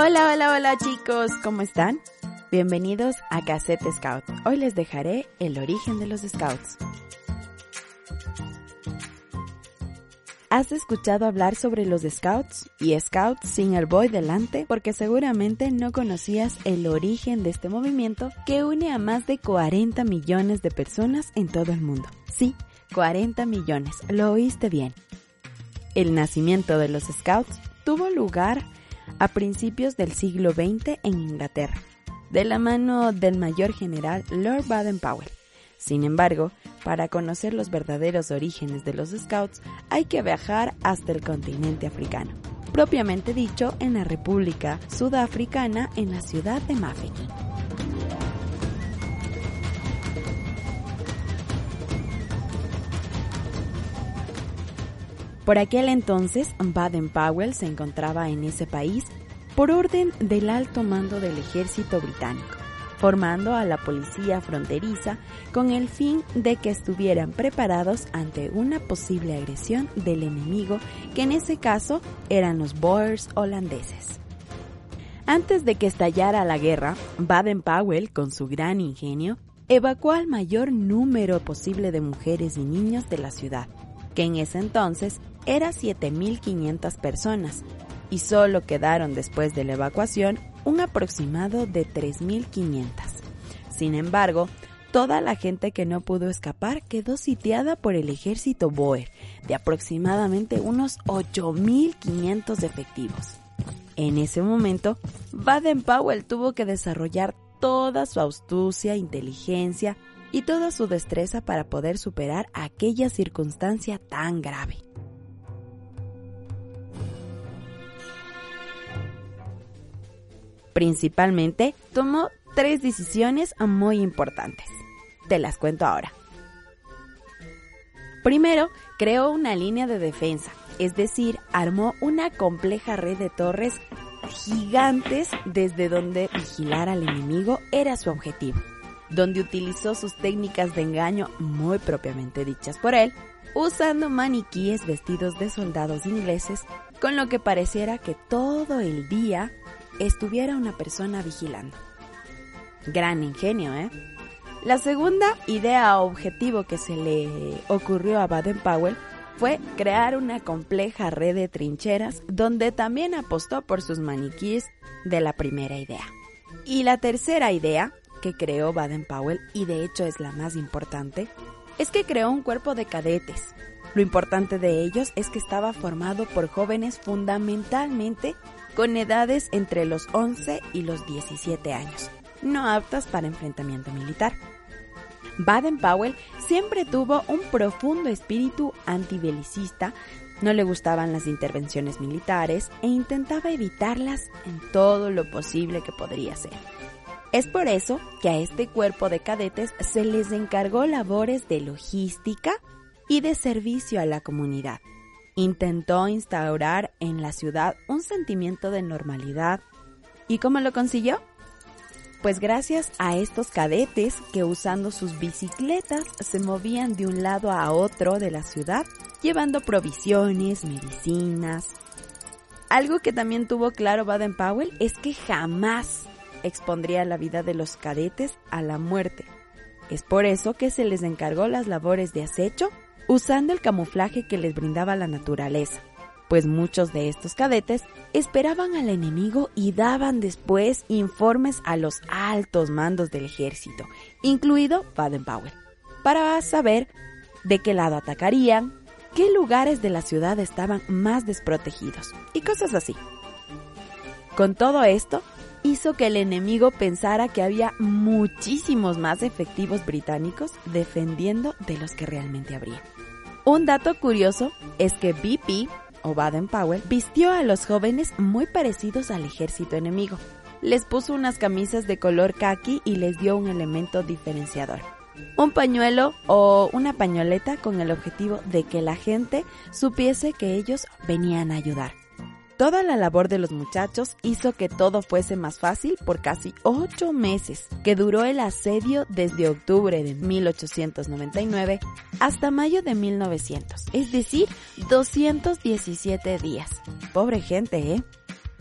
Hola, hola, hola chicos, ¿cómo están? Bienvenidos a Cassette Scout. Hoy les dejaré el origen de los Scouts. ¿Has escuchado hablar sobre los Scouts y Scouts sin el boy delante? Porque seguramente no conocías el origen de este movimiento que une a más de 40 millones de personas en todo el mundo. Sí, 40 millones, lo oíste bien. El nacimiento de los Scouts tuvo lugar a principios del siglo XX en Inglaterra, de la mano del mayor general Lord Baden-Powell. Sin embargo, para conocer los verdaderos orígenes de los Scouts hay que viajar hasta el continente africano, propiamente dicho en la República Sudafricana en la ciudad de Mafeking. Por aquel entonces, Baden-Powell se encontraba en ese país por orden del alto mando del ejército británico, formando a la policía fronteriza con el fin de que estuvieran preparados ante una posible agresión del enemigo, que en ese caso eran los Boers holandeses. Antes de que estallara la guerra, Baden-Powell, con su gran ingenio, evacuó al mayor número posible de mujeres y niños de la ciudad, que en ese entonces era 7.500 personas y solo quedaron después de la evacuación un aproximado de 3.500. Sin embargo, toda la gente que no pudo escapar quedó sitiada por el ejército Boer, de aproximadamente unos 8.500 efectivos. En ese momento, Baden-Powell tuvo que desarrollar toda su astucia, inteligencia y toda su destreza para poder superar aquella circunstancia tan grave. Principalmente, tomó tres decisiones muy importantes. Te las cuento ahora. Primero, creó una línea de defensa, es decir, armó una compleja red de torres gigantes desde donde vigilar al enemigo era su objetivo, donde utilizó sus técnicas de engaño muy propiamente dichas por él, usando maniquíes vestidos de soldados ingleses, con lo que pareciera que todo el día estuviera una persona vigilando. Gran ingenio, ¿eh? La segunda idea o objetivo que se le ocurrió a Baden-Powell fue crear una compleja red de trincheras donde también apostó por sus maniquíes de la primera idea. Y la tercera idea que creó Baden-Powell, y de hecho es la más importante, es que creó un cuerpo de cadetes. Lo importante de ellos es que estaba formado por jóvenes fundamentalmente con edades entre los 11 y los 17 años, no aptas para enfrentamiento militar. Baden-Powell siempre tuvo un profundo espíritu antibelicista, no le gustaban las intervenciones militares e intentaba evitarlas en todo lo posible que podría ser. Es por eso que a este cuerpo de cadetes se les encargó labores de logística y de servicio a la comunidad intentó instaurar en la ciudad un sentimiento de normalidad. ¿Y cómo lo consiguió? Pues gracias a estos cadetes que usando sus bicicletas se movían de un lado a otro de la ciudad, llevando provisiones, medicinas. Algo que también tuvo claro Baden-Powell es que jamás expondría la vida de los cadetes a la muerte. Es por eso que se les encargó las labores de acecho usando el camuflaje que les brindaba la naturaleza, pues muchos de estos cadetes esperaban al enemigo y daban después informes a los altos mandos del ejército, incluido Baden-Powell, para saber de qué lado atacarían, qué lugares de la ciudad estaban más desprotegidos y cosas así. Con todo esto, hizo que el enemigo pensara que había muchísimos más efectivos británicos defendiendo de los que realmente habría. Un dato curioso es que BP, o Baden-Powell, vistió a los jóvenes muy parecidos al ejército enemigo. Les puso unas camisas de color khaki y les dio un elemento diferenciador. Un pañuelo o una pañoleta con el objetivo de que la gente supiese que ellos venían a ayudar. Toda la labor de los muchachos hizo que todo fuese más fácil por casi ocho meses, que duró el asedio desde octubre de 1899 hasta mayo de 1900, es decir, 217 días. Pobre gente, ¿eh?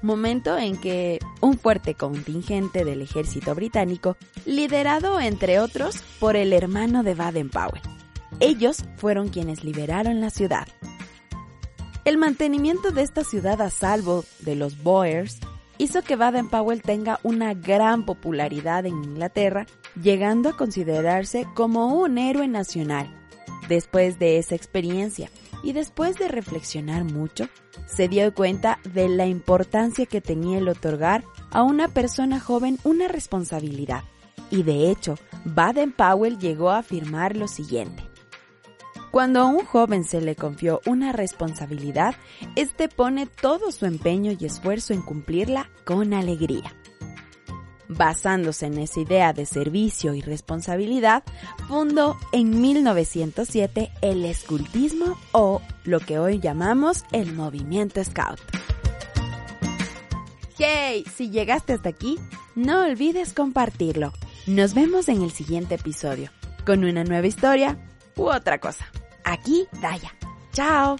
Momento en que un fuerte contingente del ejército británico, liderado entre otros por el hermano de Baden-Powell, ellos fueron quienes liberaron la ciudad. El mantenimiento de esta ciudad a salvo de los Boers hizo que Baden-Powell tenga una gran popularidad en Inglaterra, llegando a considerarse como un héroe nacional. Después de esa experiencia y después de reflexionar mucho, se dio cuenta de la importancia que tenía el otorgar a una persona joven una responsabilidad. Y de hecho, Baden-Powell llegó a afirmar lo siguiente. Cuando a un joven se le confió una responsabilidad, éste pone todo su empeño y esfuerzo en cumplirla con alegría. Basándose en esa idea de servicio y responsabilidad, fundó en 1907 el escultismo o lo que hoy llamamos el movimiento Scout. ¡Hey! Si llegaste hasta aquí, no olvides compartirlo. Nos vemos en el siguiente episodio, con una nueva historia u otra cosa aquí Daya. Chao.